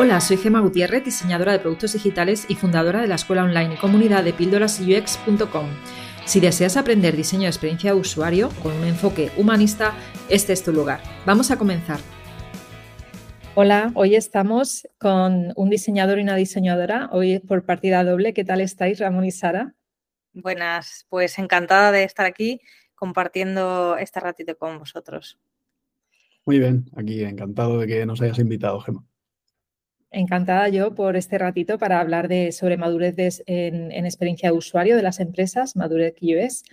Hola, soy Gema Gutiérrez, diseñadora de productos digitales y fundadora de la escuela online y comunidad de píldorasux.com. Si deseas aprender diseño de experiencia de usuario con un enfoque humanista, este es tu lugar. Vamos a comenzar. Hola, hoy estamos con un diseñador y una diseñadora, hoy por partida doble. ¿Qué tal estáis, Ramón y Sara? Buenas, pues encantada de estar aquí compartiendo este ratito con vosotros. Muy bien, aquí encantado de que nos hayas invitado, Gemma. Encantada yo por este ratito para hablar de, sobre madurez en, experiencia de usuario de las empresas, Madurez QS.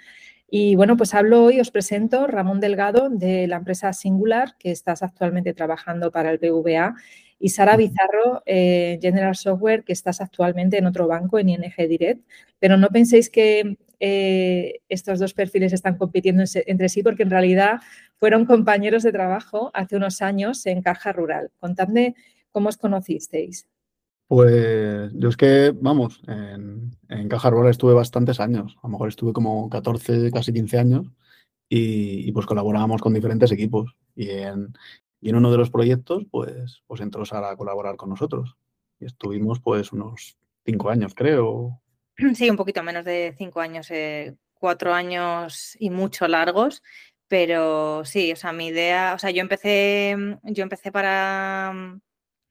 Y bueno, pues hablo hoy, os presento Ramón Delgado de la empresa Singular, que estás actualmente trabajando para el BVA, y Sara Bizarro, eh, General Software, que estás actualmente en otro banco, en ING Direct. Pero no penséis que eh, estos dos perfiles están compitiendo entre sí, porque en realidad fueron compañeros de trabajo hace unos años en Caja Rural. Contadme ¿Cómo os conocisteis? Pues yo es que, vamos, en, Caja Rural estuve bastantes años, a lo mejor estuve como 14, casi 15 años y, pues colaborábamos con diferentes equipos y en, en, uno de los proyectos pues, pues entró Sara a colaborar con nosotros y estuvimos pues unos 5 años creo. Sí, un poquito menos de 5 años, eh, cuatro años y mucho largos, pero sí, o sea, mi idea, o sea, yo empecé, yo empecé para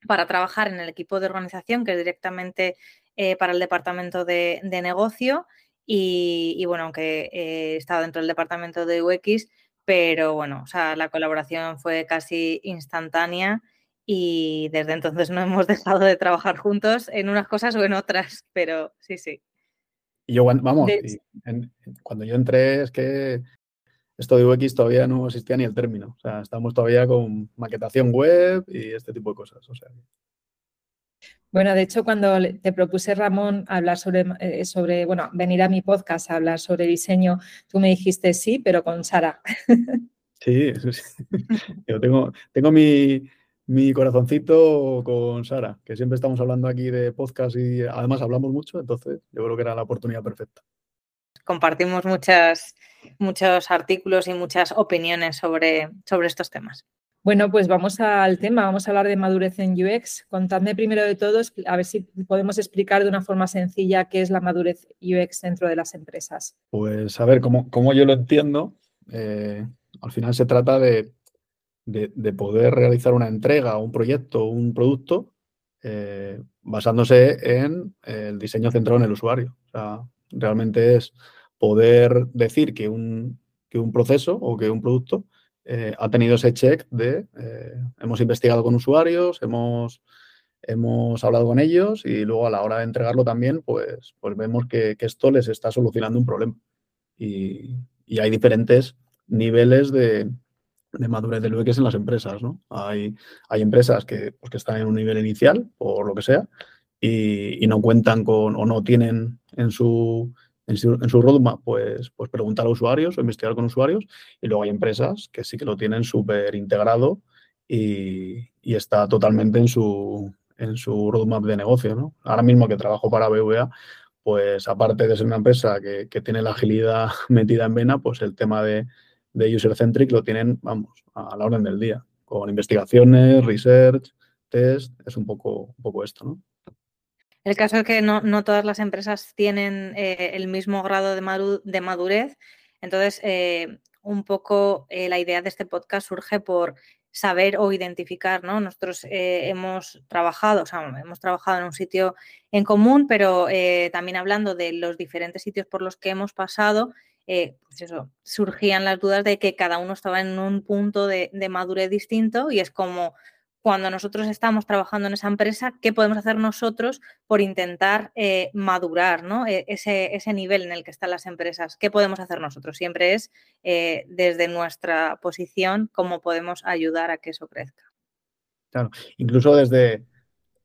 para trabajar en el equipo de organización, que es directamente eh, para el departamento de, negocio. Y, bueno, aunque he estado dentro del departamento de UX, pero bueno, o sea, la colaboración fue casi instantánea y desde entonces no hemos dejado de trabajar juntos en unas cosas o en otras, pero sí, sí. Y yo, vamos, cuando yo entré es que esto de UX todavía no existía ni el término. O sea, estamos todavía con maquetación web y este tipo de cosas. O sea. Bueno, de hecho, cuando te propuse, Ramón, hablar sobre, eh, sobre, bueno, venir a mi podcast a hablar sobre diseño, tú me dijiste sí, pero con Sara. Sí, sí. Yo tengo, tengo mi, mi corazoncito con Sara, que siempre estamos hablando aquí de podcast y además hablamos mucho, entonces yo creo que era la oportunidad perfecta compartimos muchas, muchos artículos y muchas opiniones sobre, sobre estos temas. Bueno, pues vamos al tema, vamos a hablar de madurez en UX. Contadme primero de todo, a ver si podemos explicar de una forma sencilla qué es la madurez UX dentro de las empresas. Pues a ver, como, como yo lo entiendo, eh, al final se trata de, poder realizar una entrega, un proyecto, un producto, eh, basándose en el diseño centrado en el usuario. O sea, realmente es poder decir que un, un proceso o que un producto eh, ha tenido ese check de eh, hemos investigado con usuarios, hemos, hemos hablado con ellos y luego a la hora de entregarlo también, pues, pues vemos que, esto les está solucionando un problema. Y, hay diferentes niveles de, madurez del UX en las empresas, ¿no? Hay, hay empresas que, pues, que están en un nivel inicial, por lo que sea, y, no cuentan con o no tienen en su, en su, roadmap, pues, pues preguntar a usuarios o investigar con usuarios. Y luego hay empresas que sí que lo tienen súper integrado y, está totalmente en su, en su roadmap de negocio. ¿no? Ahora mismo que trabajo para BVA, pues aparte de ser una empresa que, tiene la agilidad metida en vena, pues el tema de, de user-centric lo tienen, vamos, a la orden del día, con investigaciones, research, test, es un poco, un poco esto, ¿no? El caso es que no, todas las empresas tienen eh, el mismo grado de, madurez. Entonces, eh, un poco eh, la idea de este podcast surge por saber o identificar, ¿no? Nosotros hemos trabajado, o sea, hemos trabajado en un sitio en común, pero también hablando de los diferentes sitios por los que hemos pasado, pues eso, surgían las dudas de que cada uno estaba en un punto de madurez distinto y es como cuando nosotros estamos trabajando en esa empresa, qué podemos hacer nosotros por intentar eh, madurar ¿no? E, ese, ese, nivel en el que están las empresas. ¿Qué podemos hacer nosotros? Siempre es eh, desde nuestra posición cómo podemos ayudar a que eso crezca. Claro, incluso desde,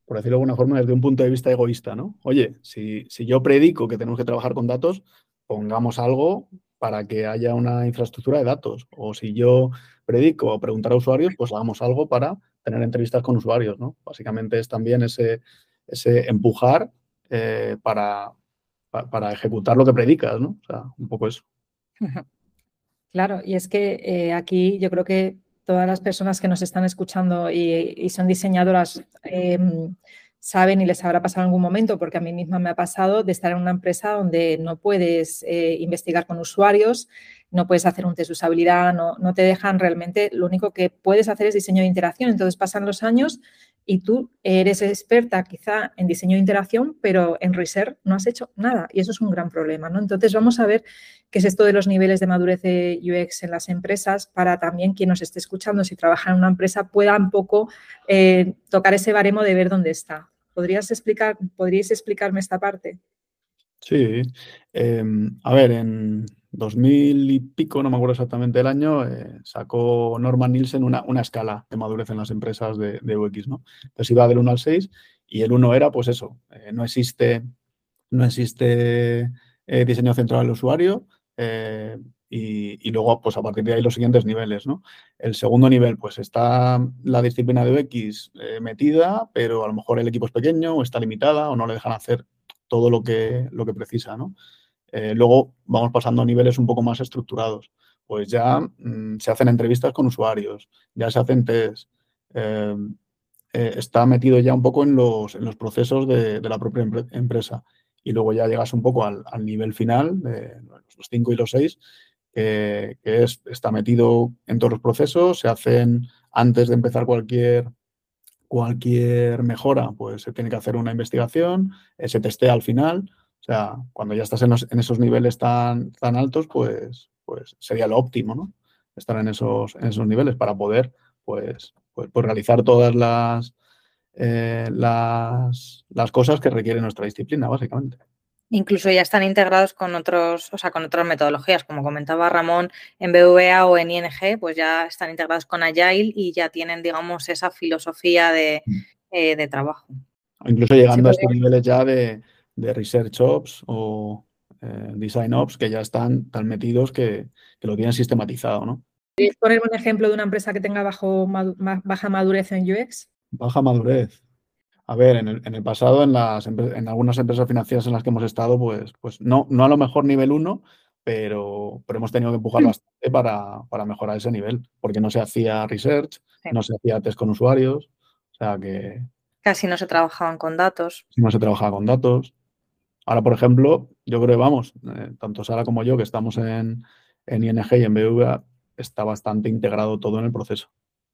por decirlo de alguna forma, desde un punto de vista egoísta, ¿no? Oye, si, si yo predico que tenemos que trabajar con datos, pongamos algo para que haya una infraestructura de datos. O si yo predico preguntar a usuarios, pues hagamos algo para tener entrevistas con usuarios, ¿no? Básicamente es también ese, ese empujar eh, para, para, ejecutar lo que predicas, ¿no? O sea, un poco eso. Claro, y es que eh, aquí yo creo que todas las personas que nos están escuchando y, son diseñadoras em, saben y les habrá pasado en algún momento, porque a mí misma me ha pasado de estar en una empresa donde no puedes eh, investigar con usuarios, no puedes hacer un test de usabilidad, no, te dejan realmente, lo único que puedes hacer es diseño de interacción. Entonces pasan los años y tú eres experta quizá en diseño de interacción, pero en research no has hecho nada y eso es un gran problema, ¿no? Entonces vamos a ver qué es esto de los niveles de madurez de UX en las empresas para también quien nos esté escuchando, si trabaja en una empresa, pueda un poco eh, tocar ese baremo de ver dónde está. ¿Podrías explicar, ¿Podríais explicarme esta parte? Sí, em, a ver, en 2000 y pico, no me acuerdo exactamente el año, eh, sacó Norman Nielsen una, una, escala de madurez en las empresas de, UX, ¿no? Entonces iba del 1 al 6 y el 1 era, pues eso, eh, no existe, no existe eh, diseño central al usuario y, y, luego, pues a partir de ahí los siguientes niveles, ¿no? El segundo nivel, pues está la disciplina de UX metida, pero a lo mejor el equipo es pequeño o está limitada o no le dejan hacer todo lo que, lo que precisa, ¿no? Eh, luego vamos pasando a niveles un poco más estructurados. Pues ya mm, se hacen entrevistas con usuarios, ya se hacen test. Eh, eh, está metido ya un poco en los, en los procesos de, la propia empresa. Y luego ya llegas un poco al, nivel final, de los 5 y los 6, que es, está metido en todos los procesos, se hacen antes de empezar cualquier, cualquier mejora, pues se tiene que hacer una investigación, se testea al final o sea, cuando ya estás en, esos niveles tan, tan altos, pues, pues sería lo óptimo, ¿no? Estar en esos, en esos niveles para poder, pues, pues, pues realizar todas las, eh, las, las cosas que requiere nuestra disciplina, básicamente. Incluso ya están integrados con otros, o sea, con otras metodologías, como comentaba Ramón, en BVA o en ING, pues ya están integrados con Agile y ya tienen, digamos, esa filosofía de, mm. eh, de trabajo. Incluso llegando a estos niveles ya de, de Research Ops o eh, Design Ops que ya están tan metidos que, lo tienen sistematizado, ¿no? ¿Puedes poner un ejemplo de una empresa que tenga bajo, baja madurez en UX? Baja madurez. A ver, en el, pasado, en, las, en algunas empresas financieras en las que hemos estado, pues, pues no, no a lo mejor nivel 1, pero, pero hemos tenido que empujar mm. bastante para, para mejorar ese nivel, porque no se hacía research, no se hacía test con usuarios, o sea que... Casi no se trabajaban con datos. No se trabajaba con datos. Ahora, por ejemplo, yo creo que vamos, eh, tanto Sara como yo, que estamos en, ING y en BVA, está bastante integrado todo en el proceso.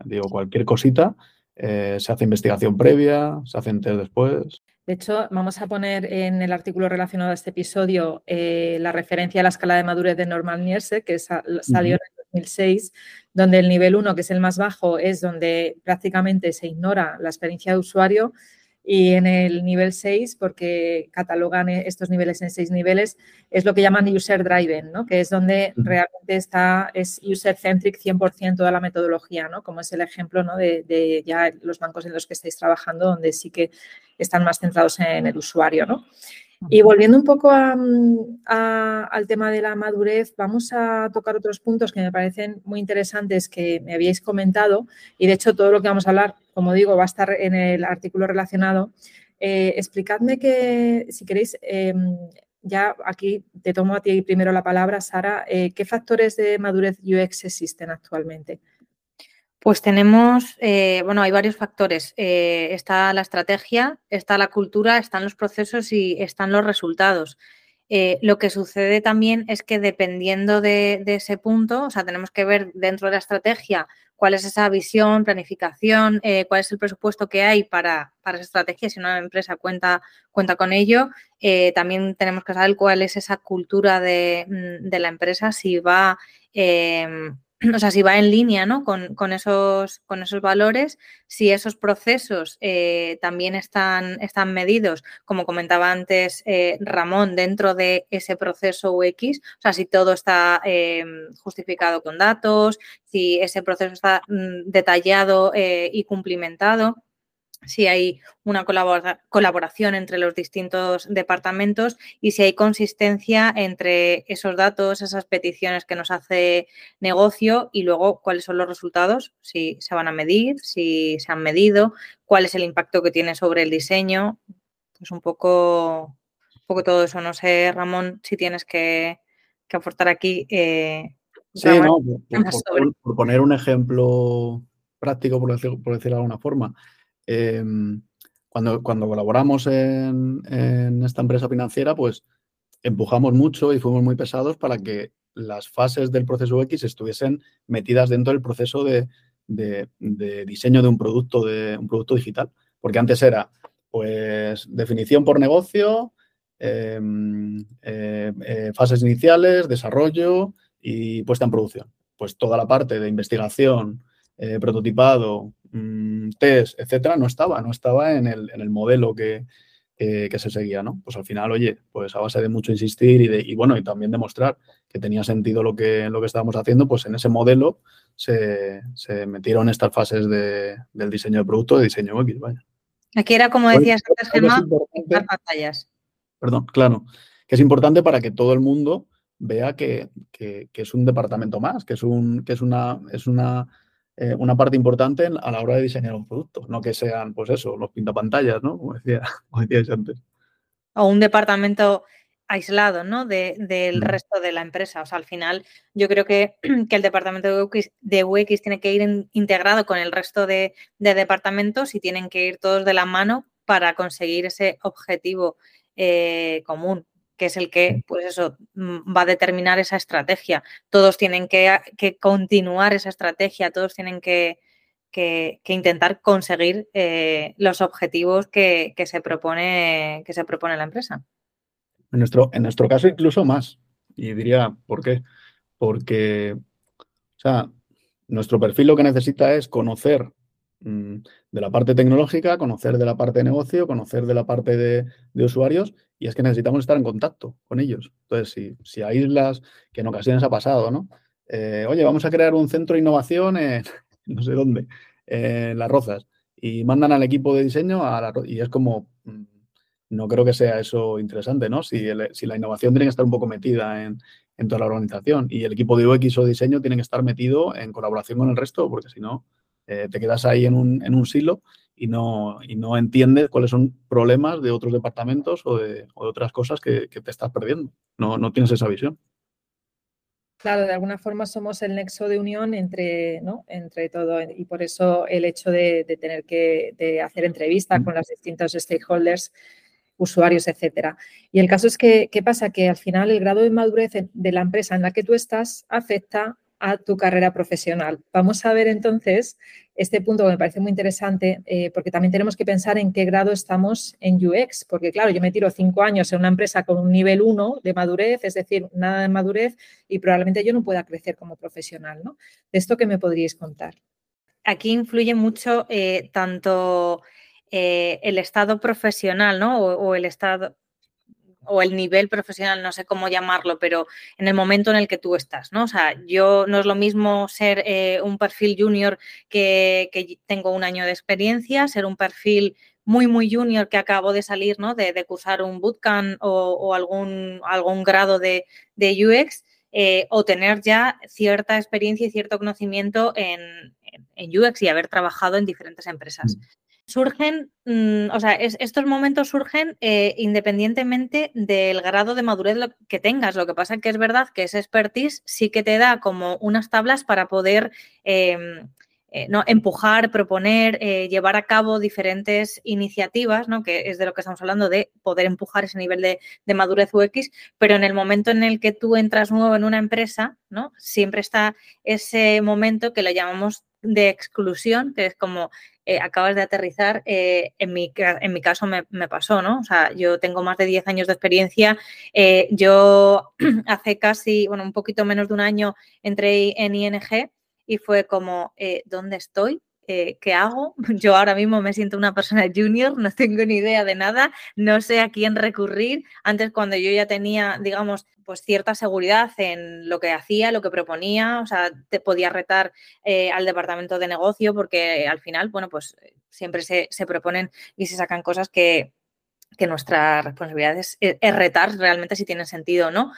Digo, cualquier cosita, eh, se hace investigación previa, se hace test después. De hecho, vamos a poner en el artículo relacionado a este episodio eh, la referencia a la escala de madurez de Norman Nielsen, que salió en el 2006, donde el nivel 1, que es el más bajo, es donde prácticamente se ignora la experiencia de usuario y en el nivel 6, porque catalogan estos niveles en seis niveles, es lo que llaman user driven, ¿no? que es donde realmente está, es user-centric 100% toda la metodología, ¿no? como es el ejemplo ¿no? de, de, ya los bancos en los que estáis trabajando, donde sí que están más centrados en el usuario. ¿no? Y volviendo un poco al tema de la madurez, vamos a tocar otros puntos que me parecen muy interesantes que me habíais comentado y de hecho todo lo que vamos a hablar, como digo, va a estar en el artículo relacionado. Eh, explicadme que, si queréis, em, ya aquí te tomo a ti primero la palabra, Sara, eh, ¿qué factores de madurez UX existen actualmente? Pues tenemos, eh, bueno, hay varios factores. Eh, está la estrategia, está la cultura, están los procesos y están los resultados. Eh, lo que sucede también es que dependiendo de, ese punto, o sea, tenemos que ver dentro de la estrategia cuál es esa visión, planificación, cuál es el presupuesto que hay para, esa estrategia, si una empresa cuenta, cuenta con ello. también tenemos que saber cuál es esa cultura de, mm, de la empresa, si va em, o sea, si va en línea ¿no? con, esos, con esos valores, si esos procesos eh, también están, están medidos, como comentaba antes eh, Ramón, dentro de ese proceso UX, o sea, si todo está eh, justificado con datos, si ese proceso está mm, detallado y cumplimentado si hay una colaboración entre los distintos departamentos y si hay consistencia entre esos datos, esas peticiones que nos hace negocio y luego cuáles son los resultados, si se van a medir, si se han medido, cuál es el impacto que tiene sobre el diseño. Pues un poco, un poco todo eso. No sé, Ramón, si tienes que, aportar aquí. Eh, Sí, no, por, poner un ejemplo práctico, por, por decirlo de alguna forma. Em, cuando, cuando colaboramos en, esta empresa financiera, pues empujamos mucho y fuimos muy pesados para que las fases del proceso X estuviesen metidas dentro del proceso de, diseño de un producto, de un producto digital. Porque antes era, pues, definición por negocio, em, eh, eh, fases iniciales, desarrollo y puesta en producción. Pues toda la parte de investigación, eh, prototipado, mm, test, etcétera, no estaba, no estaba en el, en el modelo que, que, se seguía, ¿no? Pues al final, oye, pues a base de mucho insistir y, de, y bueno, y también demostrar que tenía sentido lo que, lo que estábamos haciendo, pues en ese modelo se, se metieron estas fases de, del diseño de producto, de diseño X, vaya. Aquí era como decías antes, Gemma, pantallas. Perdón, claro, que es importante para que todo el mundo vea que, que, que es un departamento más, que es, un, que es una, es una eh, una parte importante a la hora de diseñar un producto, no que sean, pues eso, los pintapantallas, ¿no? Como, decía, como decíais antes. O un departamento aislado, ¿no? del mm. resto de la empresa. O sea, al final yo creo que, que el departamento de UX, de UX, tiene que ir integrado con el resto de, departamentos y tienen que ir todos de la mano para conseguir ese objetivo eh, común que es el que, pues eso, mm, va a determinar esa estrategia. Todos tienen que, continuar esa estrategia, todos tienen que, intentar conseguir eh, los objetivos que, se propone, que se propone la empresa. En nuestro, en nuestro caso, incluso más. Y diría, ¿por qué? Porque, o sea, nuestro perfil lo que necesita es conocer de la parte tecnológica, conocer de la parte de negocio, conocer de la parte de, de usuarios y es que necesitamos estar en contacto con ellos. Entonces, si, si islas, que en ocasiones ha pasado, ¿no? Eh, oye, vamos a crear un centro de innovación en no sé dónde, en Las Rozas, y mandan al equipo de diseño a la, y es como, mm, no creo que sea eso interesante, ¿no? Si, si la innovación tiene que estar un poco metida en, en, toda la organización y el equipo de UX o diseño tiene que estar metido en colaboración con el resto, porque si no, eh, te quedas ahí en un, en un silo y no, y no entiendes cuáles son problemas de otros departamentos o de, otras cosas que, te estás perdiendo. No, no tienes esa visión. Claro, de alguna forma somos el nexo de unión entre, ¿no? entre todo y por eso el hecho de, tener que hacer entrevistas con los distintos stakeholders, usuarios, etcétera. Y el caso es que, ¿qué pasa? Que al final el grado de madurez de la empresa en la que tú estás afecta a tu carrera profesional. Vamos a ver entonces este punto que me parece muy interesante, eh, porque también tenemos que pensar en qué grado estamos en UX, porque claro, yo me tiro cinco años en una empresa con un nivel 1 de madurez, es decir, nada de madurez, y probablemente yo no pueda crecer como profesional, ¿no? De esto que me podríais contar. Aquí influye mucho eh, tanto eh, el estado profesional, ¿no? o el estado, o el nivel profesional, no sé cómo llamarlo, pero en el momento en el que tú estás, ¿no? O sea, yo no es lo mismo ser eh, un perfil junior que, tengo un año de experiencia, ser un perfil muy, muy junior que acabo de salir, ¿no? De, cursar un bootcamp o, algún, algún grado de, UX, eh, o tener ya cierta experiencia y cierto conocimiento en, UX y haber trabajado en diferentes empresas. Surgen, mm, o sea, estos momentos surgen eh, independientemente del grado de madurez que tengas. Lo que pasa es que es verdad que ese expertise sí que te da como unas tablas para poder em, eh, ¿no? empujar, proponer, eh, llevar a cabo diferentes iniciativas, ¿no? que es de lo que estamos hablando, de poder empujar ese nivel de, de, madurez UX, pero en el momento en el que tú entras nuevo en una empresa, ¿no? siempre está ese momento que lo llamamos de exclusión, que es como eh, acabas de aterrizar, eh, en, mi, en mi caso me, pasó, ¿no? O sea, yo tengo más de 10 años de experiencia. Eh, yo hace casi, bueno, un poquito menos de un año entré en ING y fue como, ¿dónde estoy? ¿Qué hago? Yo ahora mismo me siento una persona junior, no tengo ni idea de nada, no sé a quién recurrir. Antes cuando yo ya tenía, digamos, pues cierta seguridad en lo que hacía, lo que proponía, o sea, te podía retar eh, al departamento de negocio porque al final, bueno, pues eh, siempre se, proponen y se sacan cosas que, que nuestra responsabilidad es, retar realmente si tienen sentido o no.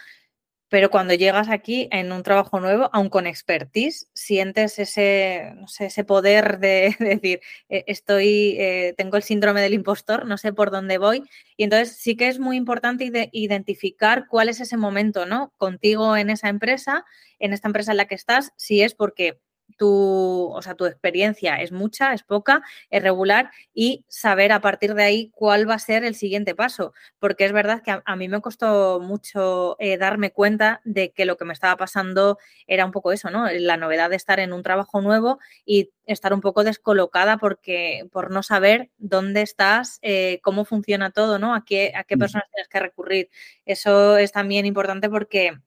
Pero cuando llegas aquí en un trabajo nuevo, aun con expertise, sientes ese, no sé, ese poder de, decir, eh, estoy, eh, tengo el síndrome del impostor, no sé por dónde voy. Y entonces sí que es muy importante identificar cuál es ese momento, ¿no? Contigo en esa empresa, en esta empresa en la que estás, si es porque tu, o sea, tu experiencia es mucha, es poca, es regular y saber a partir de ahí cuál va a ser el siguiente paso. Porque es verdad que a, mí me costó mucho eh, darme cuenta de que lo que me estaba pasando era un poco eso, ¿no? La novedad de estar en un trabajo nuevo y estar un poco descolocada porque por no saber dónde estás, eh, cómo funciona todo, ¿no? A qué, a qué mm. personas tienes que recurrir. Eso es también importante porque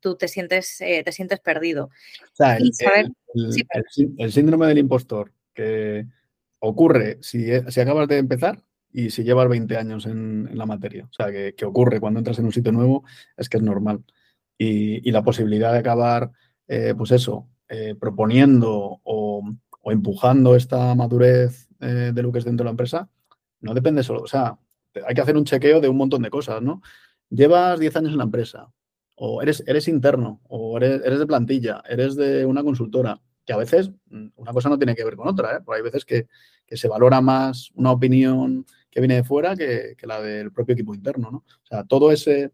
tú te sientes, eh, te sientes perdido. el, síndrome del impostor que ocurre si, e, si, acabas de empezar y si llevas 20 años en, la materia. O sea, que, ocurre cuando entras en un sitio nuevo es que es normal. Y, la posibilidad de acabar, eh, pues eso, eh, proponiendo o, empujando esta madurez de lo que es dentro de la empresa, no depende solo. O sea, hay que hacer un chequeo de un montón de cosas, ¿no? Llevas 10 años en la empresa, o eres, eres interno, o eres, de plantilla, eres de una consultora, que a veces mm, una cosa no tiene que ver con otra, ¿eh? porque hay veces que, se valora más una opinión que viene de fuera que, la del propio equipo interno, ¿no? O sea, todo ese,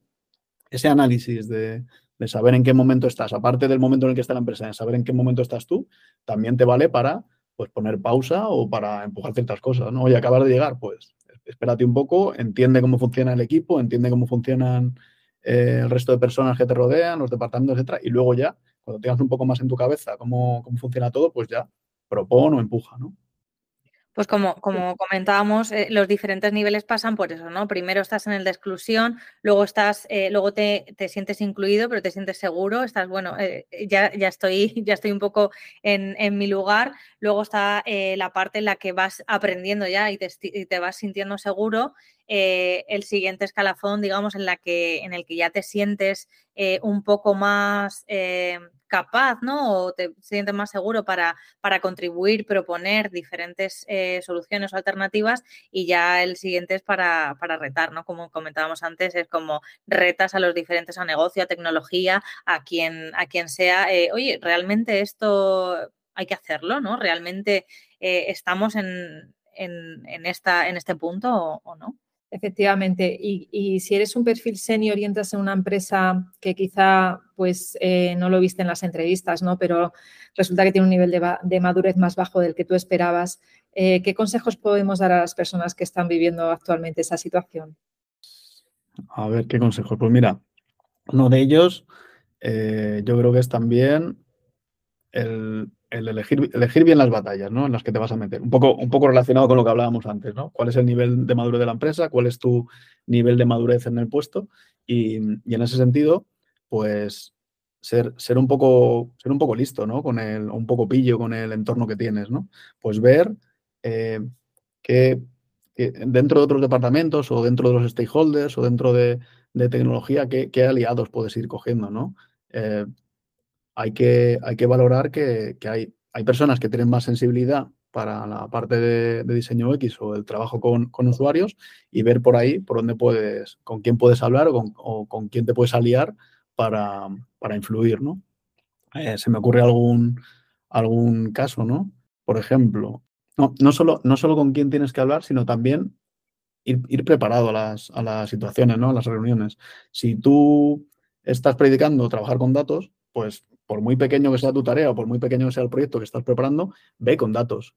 ese análisis de, saber en qué momento estás, aparte del momento en el que está la empresa, de saber en qué momento estás tú, también te vale para pues, poner pausa o para empujar ciertas cosas, ¿no? Oye, acabas de llegar, pues espérate un poco, entiende cómo funciona el equipo, entiende cómo funcionan eh, el resto de personas que te rodean, los departamentos, etcétera, y luego ya, cuando tengas un poco más en tu cabeza cómo, cómo funciona todo, pues ya propone o empuja, ¿no? Pues como, como comentábamos, eh, los diferentes niveles pasan por eso, ¿no? Primero estás en el de exclusión, luego estás, eh, luego te, sientes incluido, pero te sientes seguro, estás, bueno, ya, ya, estoy, ya estoy un poco en, en mi lugar, luego está la parte en la que vas aprendiendo ya y te, y te vas sintiendo seguro eh, el siguiente escalafón, digamos, en, la que, en el que ya te sientes eh, un poco más eh, capaz, ¿no? O te sientes más seguro para, contribuir, proponer diferentes soluciones o alternativas y ya el siguiente es para, para, retar, ¿no? Como comentábamos antes, es como retas a los diferentes, a negocio, a tecnología, a quien, a quien sea, oye, realmente esto hay que hacerlo, ¿no? Realmente estamos en, en, esta, en este punto o no. Efectivamente, y, si eres un perfil senior y entras en una empresa que quizá pues eh, no lo viste en las entrevistas, ¿no? pero resulta que tiene un nivel de, madurez más bajo del que tú esperabas, eh, ¿qué consejos podemos dar a las personas que están viviendo actualmente esa situación? A ver, ¿qué consejos? Pues mira, uno de ellos eh, yo creo que es también el, el elegir, elegir bien las batallas, ¿no? En las que te vas a meter. Un poco, un poco relacionado con lo que hablábamos antes, ¿no? ¿Cuál es el nivel de madurez de la empresa? ¿Cuál es tu nivel de madurez en el puesto? Y, en ese sentido, pues ser, ser, un poco, ser un poco listo, ¿no? Con el, un poco pillo con el entorno que tienes, ¿no? Pues ver eh, que, dentro de otros departamentos o dentro de los stakeholders o dentro de, tecnología, qué, aliados puedes ir cogiendo, ¿no? Eh, hay que, hay que valorar que, hay, hay, personas que tienen más sensibilidad para la parte de, diseño X o el trabajo con, usuarios y ver por ahí por dónde puedes, con quién puedes hablar o con, quién te puedes aliar para, influir, ¿no? Eh, se me ocurre algún, algún caso, ¿no? Por ejemplo, no, no, solo, no solo con quién tienes que hablar, sino también ir, preparado a las, a las situaciones, ¿no? A las reuniones. Si tú estás predicando trabajar con datos, pues por muy pequeño que sea tu tarea o por muy pequeño que sea el proyecto que estás preparando, ve con datos.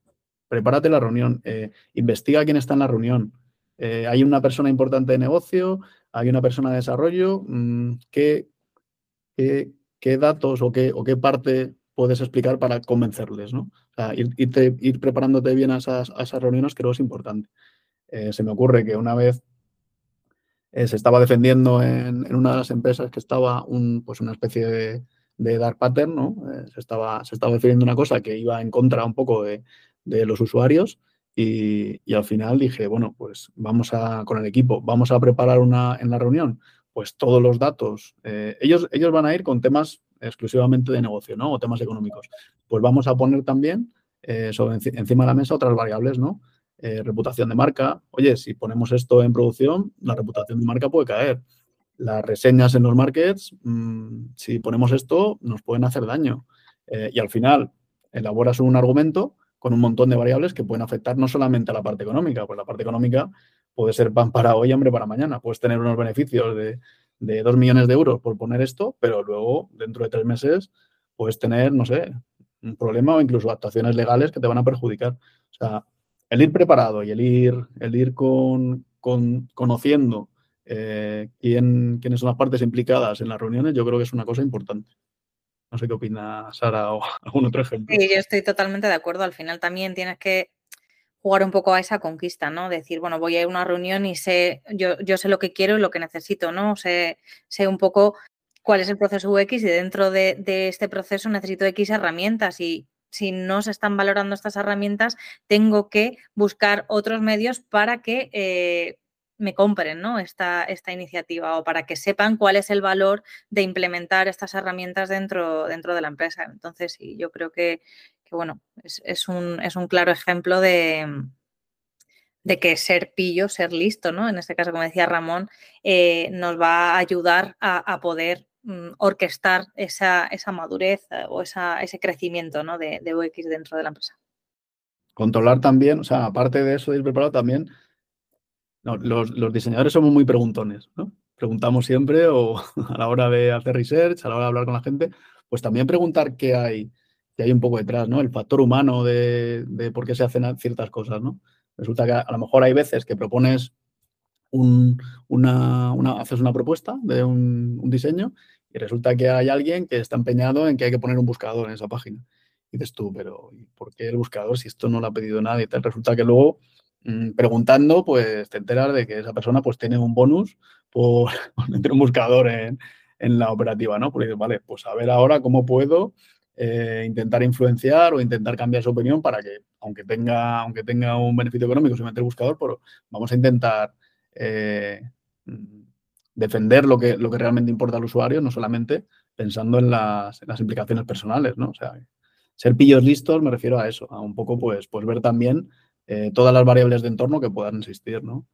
Prepárate la reunión, eh, investiga quién está en la reunión. Eh, hay una persona importante de negocio, hay una persona de desarrollo. Mm, ¿qué, qué, datos o qué, o qué parte puedes explicar para convencerles? ¿no? ir, preparándote bien a esas, reuniones creo que es importante. Eh, se me ocurre que una vez se estaba defendiendo en, en, una de las empresas que estaba un, pues una especie de, de Dark Pattern, ¿no? Eh, se, estaba, se estaba definiendo una cosa que iba en contra un poco de, los usuarios y, al final dije, bueno, pues vamos a, con el equipo, vamos a preparar una, en la reunión, pues todos los datos. Eh, ellos, ellos van a ir con temas exclusivamente de negocio, ¿no? O temas económicos. Pues vamos a poner también eh, sobre, encima de la mesa otras variables, ¿no? reputación de marca. Oye, si ponemos esto en producción, la reputación de marca puede caer. Las reseñas en los markets, mm, si ponemos esto, nos pueden hacer daño. Eh, y al final elaboras un argumento con un montón de variables que pueden afectar no solamente a la parte económica, pues la parte económica puede ser pan para hoy, hambre para mañana. Puedes tener unos beneficios de, de 2 millones de euros por poner esto, pero luego, dentro de tres meses, puedes tener, no sé, un problema o incluso actuaciones legales que te van a perjudicar. O sea, el ir preparado y el ir, el ir con, conociendo eh, quién, quiénes son las partes implicadas en las reuniones, yo creo que es una cosa importante. No sé qué opina Sara o algún otro ejemplo. Sí, yo estoy totalmente de acuerdo. Al final también tienes que jugar un poco a esa conquista, ¿no? Decir, bueno, voy a ir a una reunión y sé, yo, yo sé lo que quiero y lo que necesito, ¿no? Sé, sé un poco cuál es el proceso UX y dentro de, este proceso necesito X herramientas y si no se están valorando estas herramientas, tengo que buscar otros medios para que eh, me compren ¿no? esta, esta iniciativa o para que sepan cuál es el valor de implementar estas herramientas dentro, dentro de la empresa. Entonces, sí, yo creo que, bueno, es, un, es, un, claro ejemplo de, de que ser pillo, ser listo, ¿no? En este caso, como decía Ramón, eh, nos va a ayudar a poder Mm, orquestar esa, esa madurez eh, o esa, ese crecimiento ¿no? de, de, UX dentro de la empresa. Controlar también, o sea, aparte de eso de ir preparado también, los, los, diseñadores somos muy preguntones, ¿no? Preguntamos siempre o a la hora de hacer research, a la hora de hablar con la gente, pues también preguntar qué hay, qué hay un poco detrás, ¿no? El factor humano de, de por qué se hacen ciertas cosas, ¿no? Resulta que a lo mejor hay veces que propones un, una, haces una propuesta de un, diseño y resulta que hay alguien que está empeñado en que hay que poner un buscador en esa página. Y dices tú, pero ¿por qué el buscador si esto no lo ha pedido nadie? Resulta que luego, preguntando, pues te enteras de que esa persona pues tiene un bonus por, meter un buscador en, en, la operativa, ¿no? Porque vale, pues a ver ahora cómo puedo eh, intentar influenciar o intentar cambiar su opinión para que, aunque tenga, aunque tenga un beneficio económico si meter buscador, pero vamos a intentar eh, defender lo que, lo que realmente importa al usuario, no solamente pensando en las, implicaciones personales, ¿no? O sea, ser pillos listos me refiero a eso, a un poco pues, pues ver también eh, todas las variables de entorno que puedan existir, ¿no?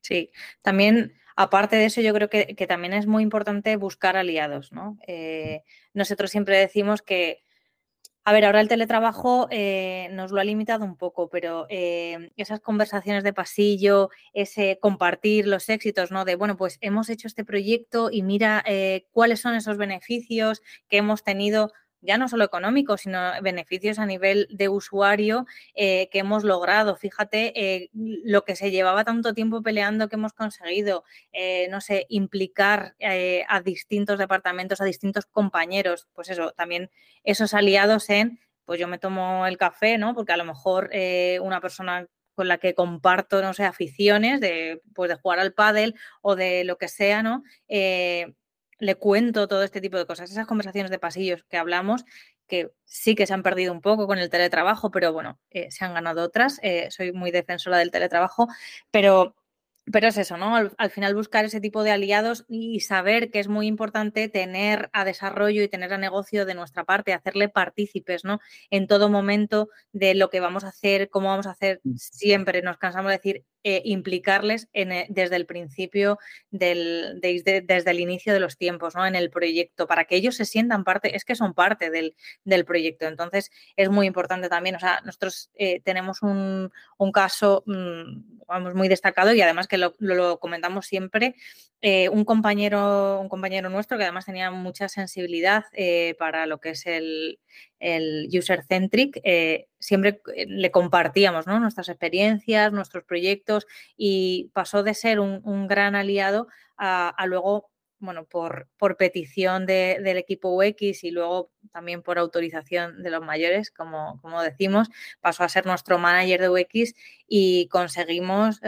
Sí, también aparte de eso, yo creo que, también es muy importante buscar aliados, ¿no? Eh, nosotros siempre decimos que a ver, ahora el teletrabajo eh, nos lo ha limitado un poco, pero esas conversaciones de pasillo, ese compartir los éxitos, ¿no? De, bueno, pues hemos hecho este proyecto y mira cuáles son esos beneficios que hemos tenido ya no solo económicos, sino beneficios a nivel de usuario eh, que hemos logrado. Fíjate eh, lo que se llevaba tanto tiempo peleando que hemos conseguido, eh, no sé, implicar a distintos departamentos, a distintos compañeros, pues eso, también esos aliados en, pues yo me tomo el café, ¿no? Porque a lo mejor una persona con la que comparto, no sé, aficiones de, pues de jugar al pádel o de lo que sea, ¿no? Le cuento todo este tipo de cosas, esas conversaciones de pasillos que hablamos, que sí que se han perdido un poco con el teletrabajo, pero bueno, eh, se han ganado otras. Eh, soy muy defensora del teletrabajo, pero pero es eso, ¿no? Al, final buscar ese tipo de aliados y saber que es muy importante tener a desarrollo y tener a negocio de nuestra parte, hacerle partícipes, ¿no? En todo momento de lo que vamos a hacer, cómo vamos a hacer, mm. siempre nos cansamos de decir, eh, implicarles en, eh, desde el principio, del, desde el inicio de los tiempos, ¿no? En el proyecto, para que ellos se sientan parte, es que son parte del, del proyecto. Entonces, es muy importante también, o sea, nosotros eh, tenemos un, un caso, mm, vamos, muy destacado y además que lo, comentamos siempre, eh, un, compañero, un compañero nuestro que además tenía mucha sensibilidad eh, para lo que es el, user-centric, eh, siempre le compartíamos nuestras experiencias, nuestros proyectos y pasó de ser un, gran aliado a, luego bueno, por, petición del equipo UX y luego también por autorización de los mayores, como decimos, pasó a ser nuestro manager de UX y conseguimos,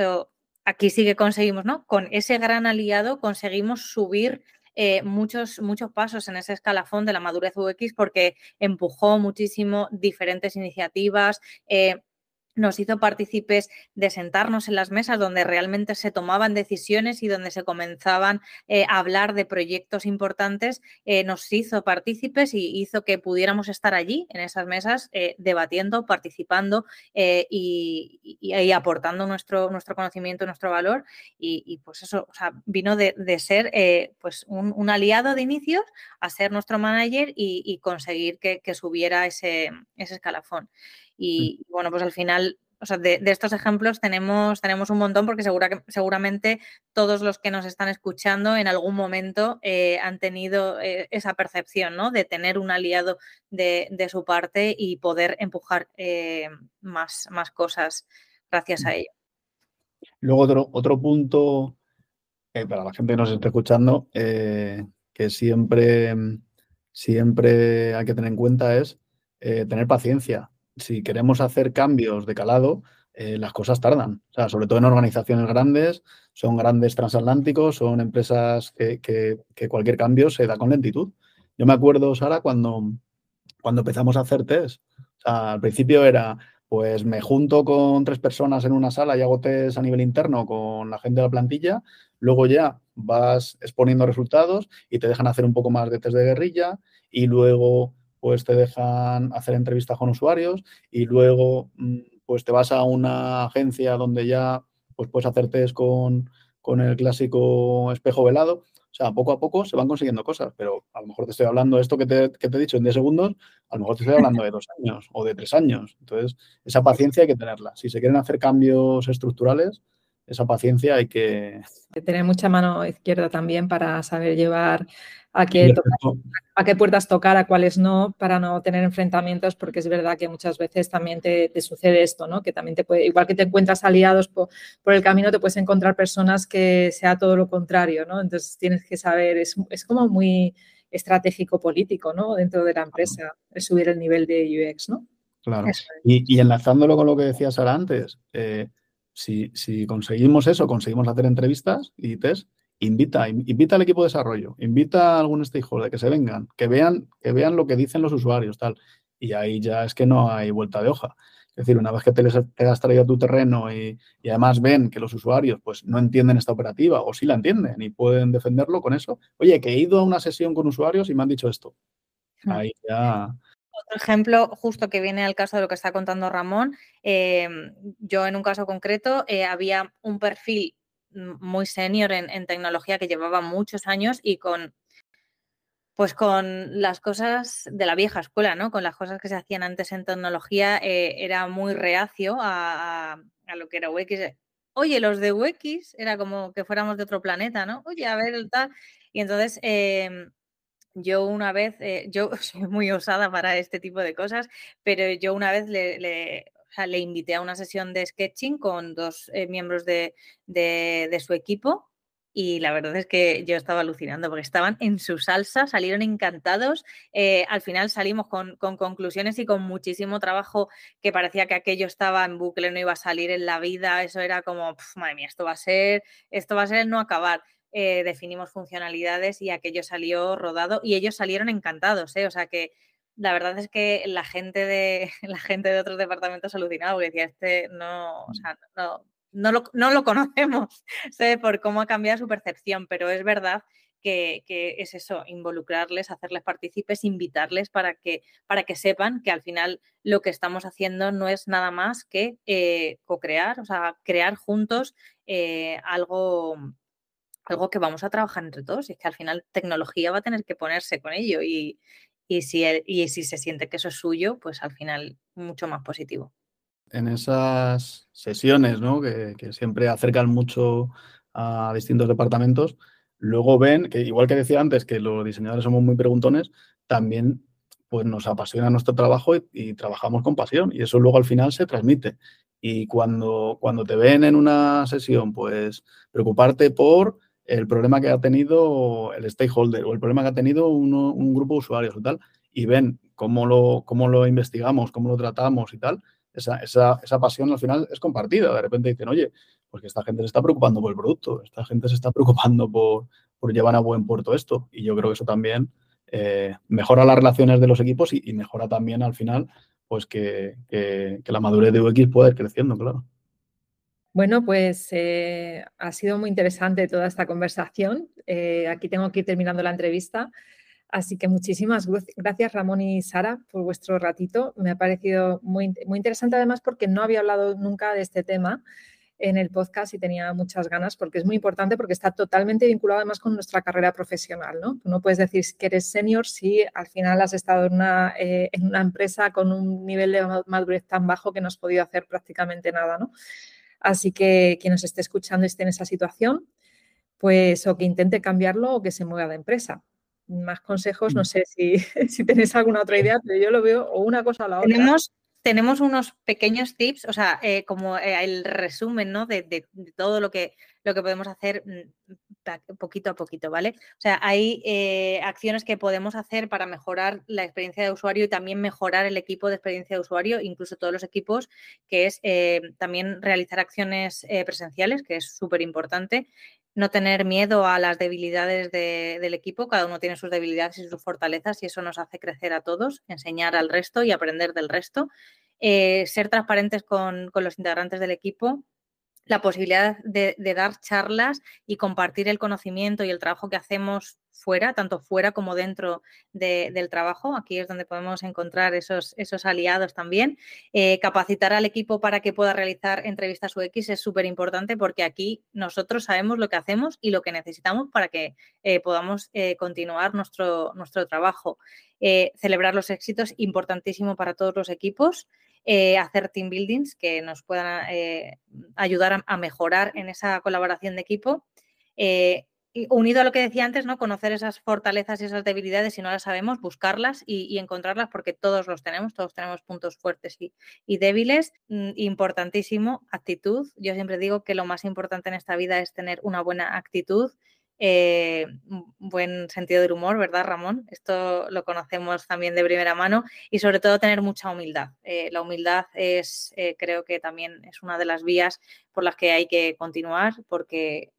aquí sí que conseguimos, ¿no? Con ese gran aliado conseguimos subir eh, muchos, muchos pasos en ese escalafón de la madurez UX porque empujó muchísimo diferentes iniciativas. Eh, nos hizo partícipes de sentarnos en las mesas donde realmente se tomaban decisiones y donde se comenzaban eh, a hablar de proyectos importantes, eh, nos hizo partícipes y hizo que pudiéramos estar allí en esas mesas eh, debatiendo, participando y, aportando nuestro, nuestro conocimiento, nuestro valor. Y, pues eso, vino de, ser pues un, aliado de inicios a ser nuestro manager y, conseguir que, que subiera ese, ese escalafón. Y bueno, pues al final, o sea, de, estos ejemplos tenemos, tenemos un montón porque segura seguramente todos los que nos están escuchando en algún momento eh, han tenido eh, esa percepción, ¿no? De tener un aliado de, su parte y poder empujar eh, más, más cosas gracias a mm. ello. Luego otro, otro punto para la gente que nos está escuchando, que siempre, siempre hay que tener en cuenta es tener paciencia si queremos hacer cambios de calado, eh, las cosas tardan. Sobre todo en organizaciones grandes, son grandes transatlánticos, son empresas que, cualquier cambio se da con lentitud. Yo me acuerdo, Sara, cuando, cuando empezamos a hacer test. Al principio era, pues me junto con tres personas en una sala y hago test a nivel interno con la gente de la plantilla. Luego ya vas exponiendo resultados y te dejan hacer un poco más de test de guerrilla y luego pues te dejan hacer entrevistas con usuarios y luego mm, pues te vas a una agencia donde ya pues puedes hacer test con, el clásico espejo velado. O sea, poco a poco se van consiguiendo cosas, pero a lo mejor te estoy hablando de esto que te, que te he dicho en 10 segundos, a lo mejor te estoy hablando de dos años o de tres años. Entonces, esa paciencia hay que tenerla. Si se quieren hacer cambios estructurales, esa paciencia hay que... Tener mucha mano izquierda también para saber llevar a qué, a qué puertas tocar, a cuáles no, para no tener enfrentamientos, porque es verdad que muchas veces también te, sucede esto, ¿no? Que también te puede, igual que te encuentras aliados por, el camino, te puedes encontrar personas que sea todo lo contrario, ¿no? Entonces tienes que saber, es, como muy estratégico político, ¿no? Dentro de la empresa, es subir el nivel de UX, ¿no? Claro. Y, enlazándolo con lo que decías Sara antes, eh, si, conseguimos eso, conseguimos hacer entrevistas y test, invita, invita al equipo de desarrollo, invita a algún stakeholder que se vengan, que vean, que vean lo que dicen los usuarios, tal. Y ahí ya es que no hay vuelta de hoja. Es decir, una vez que te, les, has traído a tu terreno y, además ven que los usuarios pues no entienden esta operativa o sí la entienden y pueden defenderlo con eso. Oye, que he ido a una sesión con usuarios y me han dicho esto. Ahí ya otro ejemplo, justo que viene al caso de lo que está contando Ramón, em, yo en un caso concreto eh, había un perfil muy senior en, tecnología que llevaba muchos años y con pues con las cosas de la vieja escuela, ¿no? Con las cosas que se hacían antes en tecnología, eh, era muy reacio a, lo que era UX. Oye, los de UX era como que fuéramos de otro planeta, ¿no? Oye, a ver, tal. Y entonces em, yo una vez, eh, yo soy muy osada para este tipo de cosas, pero yo una vez le, invité a una sesión de sketching con dos eh, miembros de, su equipo y la verdad es que yo estaba alucinando porque estaban en su salsa, salieron encantados. Eh, al final salimos con, conclusiones y con muchísimo trabajo que parecía que aquello estaba en bucle, no iba a salir en la vida. Eso era como, madre mía, esto va a ser, esto va a ser el no acabar. Eh, definimos funcionalidades y aquello salió rodado y ellos salieron encantados, ¿eh? O sea que la verdad es que la gente de la gente de otros departamentos alucinado porque decía, este no, o sea, no, no, lo, no lo conocemos, sé por cómo ha cambiado su percepción, pero es verdad que, es eso, involucrarles, hacerles partícipes, invitarles para que, para que sepan que al final lo que estamos haciendo no es nada más que eh, co-crear, o sea, crear juntos algo, algo que vamos a trabajar entre todos. Y es que al final tecnología va a tener que ponerse con ello y, si, y si se siente que eso es suyo, pues al final mucho más positivo. En esas sesiones, ¿no? que, siempre acercan mucho a distintos departamentos, luego ven que, igual que decía antes, que los diseñadores somos muy preguntones, también pues nos apasiona nuestro trabajo y, y, trabajamos con pasión y eso luego al final se transmite. Y cuando, cuando te ven en una sesión, pues preocuparte por el problema que ha tenido el stakeholder o el problema que ha tenido un grupo de usuarios y tal, y ven cómo lo, cómo lo investigamos, cómo lo tratamos y tal, esa, esa, esa pasión al final es compartida. De repente dicen, oye, porque esta gente se está preocupando por el producto, esta gente se está preocupando por, por llevar a buen puerto esto. Y yo creo que eso también eh, mejora las relaciones de los equipos y, mejora también al final pues que, la madurez de UX pueda ir creciendo, claro. Bueno, pues eh, ha sido muy interesante toda esta conversación. Eh, aquí tengo que ir terminando la entrevista. Así que muchísimas gracias Ramón y Sara por vuestro ratito. Me ha parecido muy, muy interesante además porque no había hablado nunca de este tema en el podcast y tenía muchas ganas porque es muy importante porque está totalmente vinculado además con nuestra carrera profesional. ¿no? no puedes decir que eres senior si al final has estado en una, eh, en una empresa con un nivel de madurez tan bajo que no has podido hacer prácticamente nada. ¿no? Así que quien nos esté escuchando y esté en esa situación, pues o que intente cambiarlo o que se mueva de empresa. Más consejos, no mm. sé si, si tenéis alguna otra idea, pero yo lo veo o una cosa o la otra. Tenemos, tenemos unos pequeños tips, o sea, eh, como eh, el resumen ¿no? de, todo lo que, lo que podemos hacer mm, poquito a poquito, ¿vale? O sea, hay eh, acciones que podemos hacer para mejorar la experiencia de usuario y también mejorar el equipo de experiencia de usuario, incluso todos los equipos, que es también realizar acciones presenciales, que es súper importante no tener miedo a las debilidades del equipo, cada uno tiene sus debilidades y sus fortalezas y eso nos hace crecer a todos, enseñar al resto y aprender del resto, eh, ser transparentes con los integrantes del equipo la posibilidad de, dar charlas y compartir el conocimiento y el trabajo que hacemos fuera, tanto fuera como dentro del trabajo. Aquí es donde podemos encontrar esos, esos aliados también. Eh, capacitar al equipo para que pueda realizar entrevistas UX es súper importante porque aquí nosotros sabemos lo que hacemos y lo que necesitamos para que eh, podamos eh, continuar nuestro, nuestro trabajo. celebrar los éxitos, importantísimo para todos los equipos. Eh, hacer team buildings que nos puedan eh, ayudar a, mejorar en esa colaboración de equipo. Eh, unido a lo que decía antes, ¿no? Conocer esas fortalezas y esas debilidades, si no las sabemos, buscarlas y, encontrarlas, porque todos los tenemos, todos tenemos puntos fuertes y, débiles. Mm, importantísimo, actitud. Yo siempre digo que lo más importante en esta vida es tener una buena actitud eh, buen sentido del humor, ¿verdad, Ramón? Esto lo conocemos también de primera mano y sobre todo tener mucha humildad. Eh, la humildad es, eh, creo que también es una de las vías por las que hay que continuar porque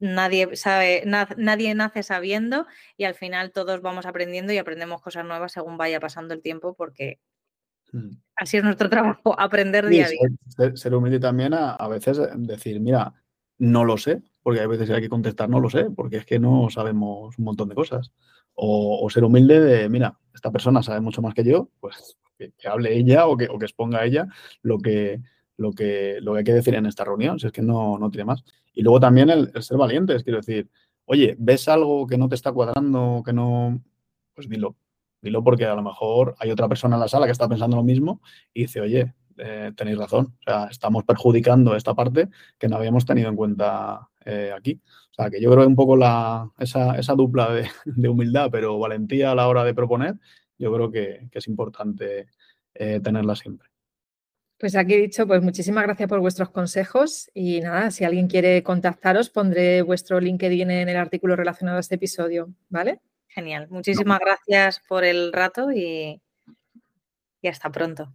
nadie sabe, nadie nace sabiendo y al final todos vamos aprendiendo y aprendemos cosas nuevas según vaya pasando el tiempo porque hmm. así es nuestro trabajo, aprender día a día. Ser, humilde también a, a veces decir, mira, no lo sé, porque hay veces que hay que contestar, no lo sé, porque es que no sabemos un montón de cosas. O, ser humilde de, mira, esta persona sabe mucho más que yo, pues que, hable ella o que, o que, exponga ella lo que, lo, que, lo que hay que decir en esta reunión, si es que no, no tiene más. Y luego también el, ser valientes, quiero decir, oye, ¿ves algo que no te está cuadrando, que no, pues dilo. Dilo porque a lo mejor hay otra persona en la sala que está pensando lo mismo y dice, oye, eh, tenéis razón. O sea, estamos perjudicando esta parte que no habíamos tenido en cuenta eh, aquí. O sea, que yo creo que un poco la, esa, esa dupla de, humildad, pero valentía a la hora de proponer, yo creo que, es importante eh, tenerla siempre. Pues aquí he dicho, pues muchísimas gracias por vuestros consejos y nada, si alguien quiere contactaros, pondré vuestro LinkedIn en el artículo relacionado a este episodio, ¿vale? Genial, muchísimas gracias por el rato y, y hasta pronto.